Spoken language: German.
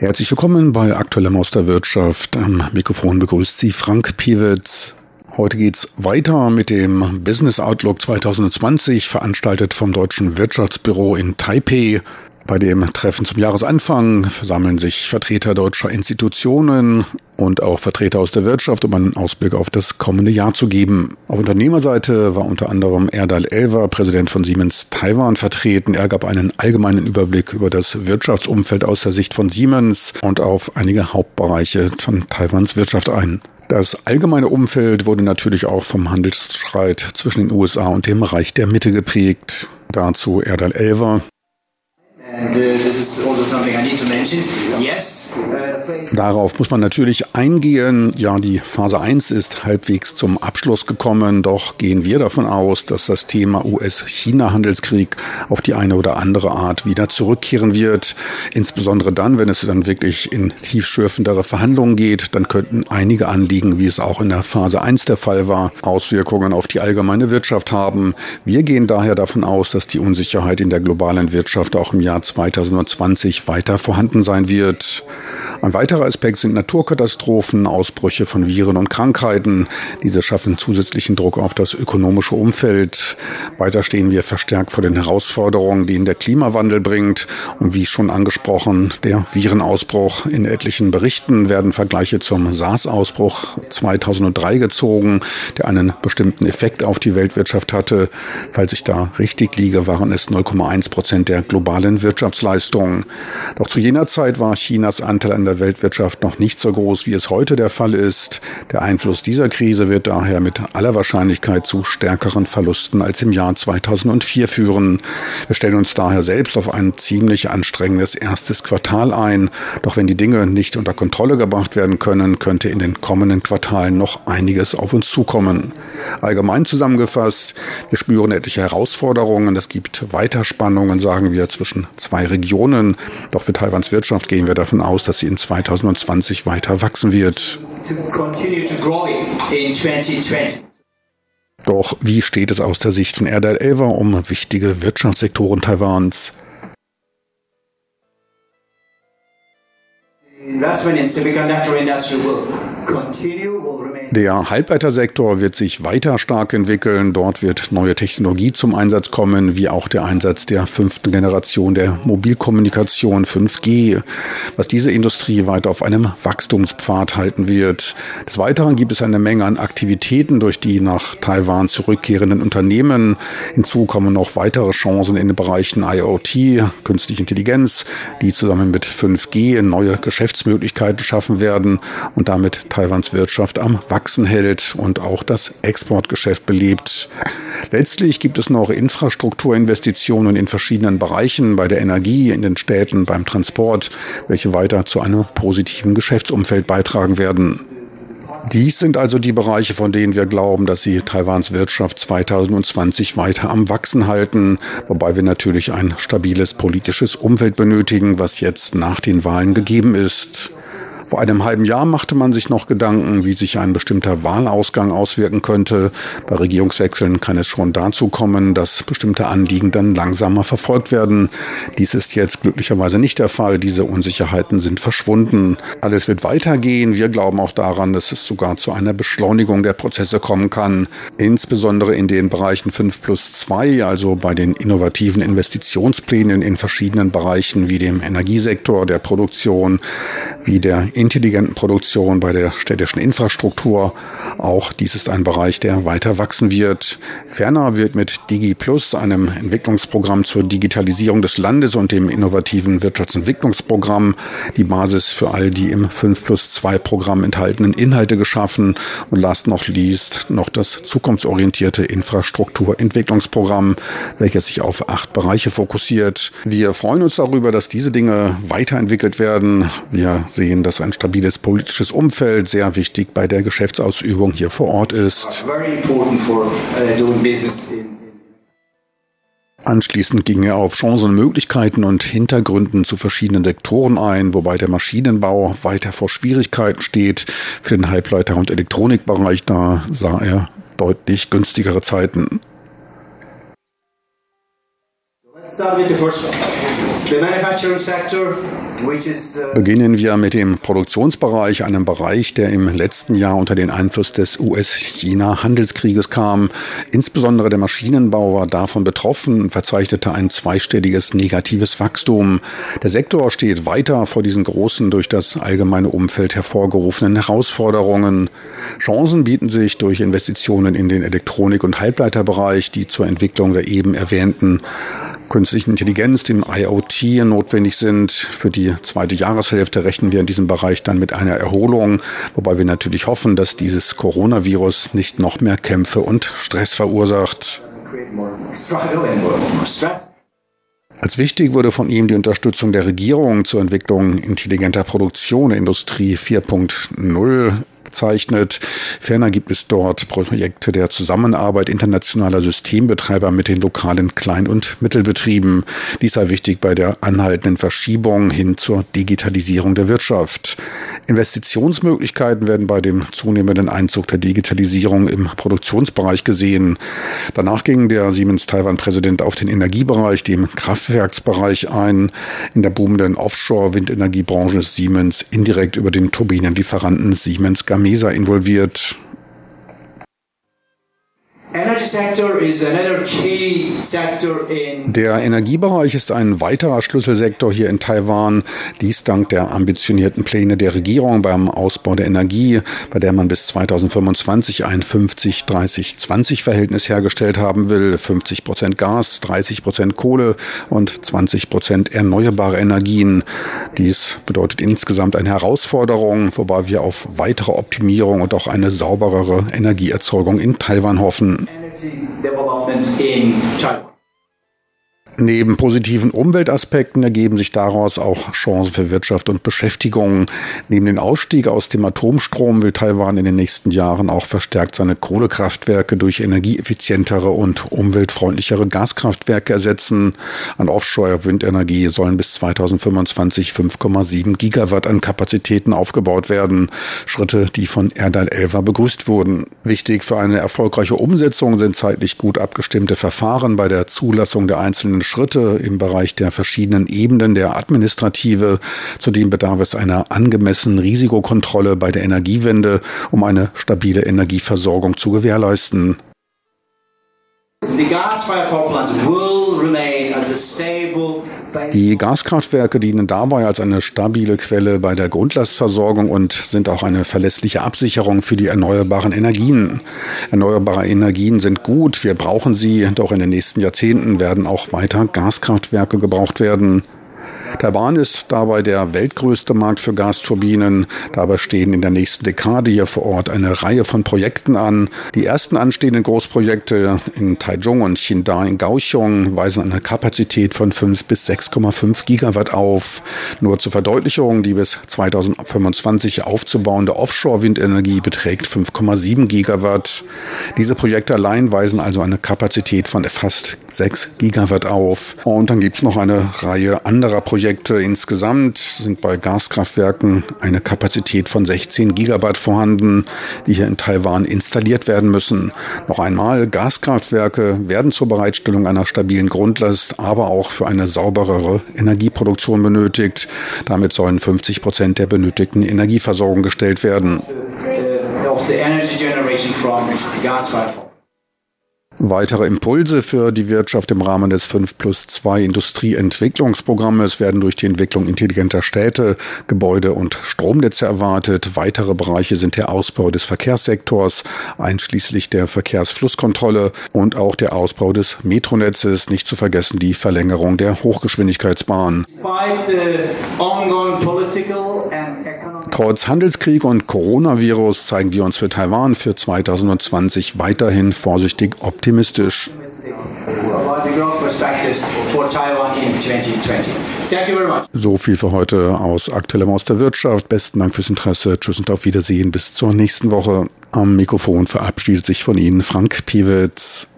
Herzlich willkommen bei Aktuellem aus der Wirtschaft. Am Mikrofon begrüßt Sie Frank Piewitz. Heute geht's weiter mit dem Business Outlook 2020, veranstaltet vom Deutschen Wirtschaftsbüro in Taipei. Bei dem Treffen zum Jahresanfang versammeln sich Vertreter deutscher Institutionen und auch Vertreter aus der Wirtschaft, um einen Ausblick auf das kommende Jahr zu geben. Auf Unternehmerseite war unter anderem Erdal Elver, Präsident von Siemens Taiwan, vertreten. Er gab einen allgemeinen Überblick über das Wirtschaftsumfeld aus der Sicht von Siemens und auf einige Hauptbereiche von Taiwans Wirtschaft ein. Das allgemeine Umfeld wurde natürlich auch vom Handelsstreit zwischen den USA und dem Reich der Mitte geprägt. Dazu Erdal Elver. And uh, this is also something I need to mention. Yes, Darauf muss man natürlich eingehen. Ja, die Phase 1 ist halbwegs zum Abschluss gekommen, doch gehen wir davon aus, dass das Thema US-China-Handelskrieg auf die eine oder andere Art wieder zurückkehren wird. Insbesondere dann, wenn es dann wirklich in tiefschürfendere Verhandlungen geht, dann könnten einige Anliegen, wie es auch in der Phase 1 der Fall war, Auswirkungen auf die allgemeine Wirtschaft haben. Wir gehen daher davon aus, dass die Unsicherheit in der globalen Wirtschaft auch im Jahr Jahr 2020 weiter vorhanden sein wird. Ein weiterer Aspekt sind Naturkatastrophen, Ausbrüche von Viren und Krankheiten. Diese schaffen zusätzlichen Druck auf das ökonomische Umfeld. Weiter stehen wir verstärkt vor den Herausforderungen, die in der Klimawandel bringt. Und wie schon angesprochen, der Virenausbruch. In etlichen Berichten werden Vergleiche zum SARS-Ausbruch 2003 gezogen, der einen bestimmten Effekt auf die Weltwirtschaft hatte. Falls ich da richtig liege, waren es 0,1 Prozent der globalen Wirtschaftsleistungen. Doch zu jener Zeit war Chinas Anteil an der Weltwirtschaft noch nicht so groß, wie es heute der Fall ist. Der Einfluss dieser Krise wird daher mit aller Wahrscheinlichkeit zu stärkeren Verlusten als im Jahr 2004 führen. Wir stellen uns daher selbst auf ein ziemlich anstrengendes erstes Quartal ein. Doch wenn die Dinge nicht unter Kontrolle gebracht werden können, könnte in den kommenden Quartalen noch einiges auf uns zukommen. Allgemein zusammengefasst, wir spüren etliche Herausforderungen. Es gibt Weiterspannungen, sagen wir, zwischen zwei Regionen. Doch für Taiwans Wirtschaft gehen wir davon aus, dass sie in 2020 weiter wachsen wird. Doch wie steht es aus der Sicht von Erdal Elva um wichtige Wirtschaftssektoren Taiwans? Investment in semiconductor industry will continue der Halbleitersektor wird sich weiter stark entwickeln. Dort wird neue Technologie zum Einsatz kommen, wie auch der Einsatz der fünften Generation der Mobilkommunikation 5G, was diese Industrie weiter auf einem Wachstumspfad halten wird. Des Weiteren gibt es eine Menge an Aktivitäten durch die nach Taiwan zurückkehrenden Unternehmen. Hinzu kommen noch weitere Chancen in den Bereichen IoT, künstliche Intelligenz, die zusammen mit 5G neue Geschäftsmöglichkeiten schaffen werden und damit Taiwans Wirtschaft am Wachstum Wachsen hält und auch das Exportgeschäft belebt. Letztlich gibt es noch Infrastrukturinvestitionen in verschiedenen Bereichen, bei der Energie, in den Städten, beim Transport, welche weiter zu einem positiven Geschäftsumfeld beitragen werden. Dies sind also die Bereiche, von denen wir glauben, dass sie Taiwans Wirtschaft 2020 weiter am Wachsen halten, wobei wir natürlich ein stabiles politisches Umfeld benötigen, was jetzt nach den Wahlen gegeben ist. Vor einem halben Jahr machte man sich noch Gedanken, wie sich ein bestimmter Wahlausgang auswirken könnte. Bei Regierungswechseln kann es schon dazu kommen, dass bestimmte Anliegen dann langsamer verfolgt werden. Dies ist jetzt glücklicherweise nicht der Fall. Diese Unsicherheiten sind verschwunden. Alles wird weitergehen. Wir glauben auch daran, dass es sogar zu einer Beschleunigung der Prozesse kommen kann. Insbesondere in den Bereichen 5 plus 2, also bei den innovativen Investitionsplänen in verschiedenen Bereichen wie dem Energiesektor, der Produktion, wie der intelligenten Produktion, bei der städtischen Infrastruktur. Auch dies ist ein Bereich, der weiter wachsen wird. Ferner wird mit DigiPlus, einem Entwicklungsprogramm zur Digitalisierung des Landes und dem innovativen Wirtschaftsentwicklungsprogramm, die Basis für all die im 5 plus 2 Programm enthaltenen Inhalte geschaffen. Und last not least noch das zukunftsorientierte Infrastrukturentwicklungsprogramm, welches sich auf acht Bereiche fokussiert. Wir freuen uns darüber, dass diese Dinge weiterentwickelt werden. Wir sehen, dass ein ein stabiles politisches Umfeld sehr wichtig bei der Geschäftsausübung hier vor Ort ist. Anschließend ging er auf Chancen, Möglichkeiten und Hintergründen zu verschiedenen Sektoren ein, wobei der Maschinenbau weiter vor Schwierigkeiten steht. Für den Halbleiter- und Elektronikbereich da sah er deutlich günstigere Zeiten. Let's start with the first one. Uh, Beginnen wir mit dem Produktionsbereich, einem Bereich, der im letzten Jahr unter den Einfluss des US-China-Handelskrieges kam. Insbesondere der Maschinenbau war davon betroffen und verzeichnete ein zweistelliges negatives Wachstum. Der Sektor steht weiter vor diesen großen, durch das allgemeine Umfeld hervorgerufenen Herausforderungen. Chancen bieten sich durch Investitionen in den Elektronik- und Halbleiterbereich, die zur Entwicklung der eben erwähnten künstlichen Intelligenz, dem IoT notwendig sind. Für die zweite Jahreshälfte rechnen wir in diesem Bereich dann mit einer Erholung, wobei wir natürlich hoffen, dass dieses Coronavirus nicht noch mehr Kämpfe und Stress verursacht. Als wichtig wurde von ihm die Unterstützung der Regierung zur Entwicklung intelligenter Produktion Industrie 4.0 bezeichnet. Ferner gibt es dort Projekte der Zusammenarbeit internationaler Systembetreiber mit den lokalen Klein- und Mittelbetrieben. Dies sei wichtig bei der anhaltenden Verschiebung hin zur Digitalisierung der Wirtschaft. Investitionsmöglichkeiten werden bei dem zunehmenden Einzug der Digitalisierung im Produktionsbereich gesehen. Danach ging der Siemens-Taiwan-Präsident auf den Energiebereich, dem Kraftwerksbereich ein. In der boomenden Offshore-Windenergiebranche ist Siemens indirekt über den Turbinenlieferanten Siemens Gamesa Gamesa involviert. Der Energiebereich ist ein weiterer Schlüsselsektor hier in Taiwan. Dies dank der ambitionierten Pläne der Regierung beim Ausbau der Energie, bei der man bis 2025 ein 50-30-20-Verhältnis hergestellt haben will. 50 Prozent Gas, 30 Prozent Kohle und 20 Prozent erneuerbare Energien. Dies bedeutet insgesamt eine Herausforderung, wobei wir auf weitere Optimierung und auch eine sauberere Energieerzeugung in Taiwan hoffen. Energy development in China. Neben positiven Umweltaspekten ergeben sich daraus auch Chancen für Wirtschaft und Beschäftigung. Neben dem Ausstieg aus dem Atomstrom will Taiwan in den nächsten Jahren auch verstärkt seine Kohlekraftwerke durch energieeffizientere und umweltfreundlichere Gaskraftwerke ersetzen. An Offshore-Windenergie sollen bis 2025 5,7 Gigawatt an Kapazitäten aufgebaut werden. Schritte, die von Erdal Elva begrüßt wurden. Wichtig für eine erfolgreiche Umsetzung sind zeitlich gut abgestimmte Verfahren bei der Zulassung der einzelnen Schritte im Bereich der verschiedenen Ebenen der Administrative. Zudem bedarf es einer angemessenen Risikokontrolle bei der Energiewende, um eine stabile Energieversorgung zu gewährleisten. Die Gaskraftwerke dienen dabei als eine stabile Quelle bei der Grundlastversorgung und sind auch eine verlässliche Absicherung für die erneuerbaren Energien. Erneuerbare Energien sind gut, wir brauchen sie, doch in den nächsten Jahrzehnten werden auch weiter Gaskraftwerke gebraucht werden. Taiwan ist dabei der weltgrößte Markt für Gasturbinen. Dabei stehen in der nächsten Dekade hier vor Ort eine Reihe von Projekten an. Die ersten anstehenden Großprojekte in Taichung und Qingdao in Kaohsiung weisen eine Kapazität von 5 bis 6,5 Gigawatt auf. Nur zur Verdeutlichung, die bis 2025 aufzubauende Offshore-Windenergie beträgt 5,7 Gigawatt. Diese Projekte allein weisen also eine Kapazität von fast 6 Gigawatt auf. Und dann gibt es noch eine Reihe anderer Projekte, Projekte insgesamt sind bei Gaskraftwerken eine Kapazität von 16 Gigawatt vorhanden, die hier in Taiwan installiert werden müssen. Noch einmal, Gaskraftwerke werden zur Bereitstellung einer stabilen Grundlast, aber auch für eine sauberere Energieproduktion benötigt. Damit sollen 50 Prozent der benötigten Energieversorgung gestellt werden. Of the energy Weitere Impulse für die Wirtschaft im Rahmen des 5 plus 2 Industrieentwicklungsprogrammes werden durch die Entwicklung intelligenter Städte, Gebäude und Stromnetze erwartet. Weitere Bereiche sind der Ausbau des Verkehrssektors, einschließlich der Verkehrsflusskontrolle und auch der Ausbau des Metronetzes, nicht zu vergessen die Verlängerung der Hochgeschwindigkeitsbahn. Trotz Handelskrieg und Coronavirus zeigen wir uns für Taiwan für 2020 weiterhin vorsichtig optimistisch. So viel für heute aus Aktuellem aus der Wirtschaft. Besten Dank fürs Interesse. Tschüss und auf Wiedersehen. Bis zur nächsten Woche. Am Mikrofon verabschiedet sich von Ihnen Frank Piewitz.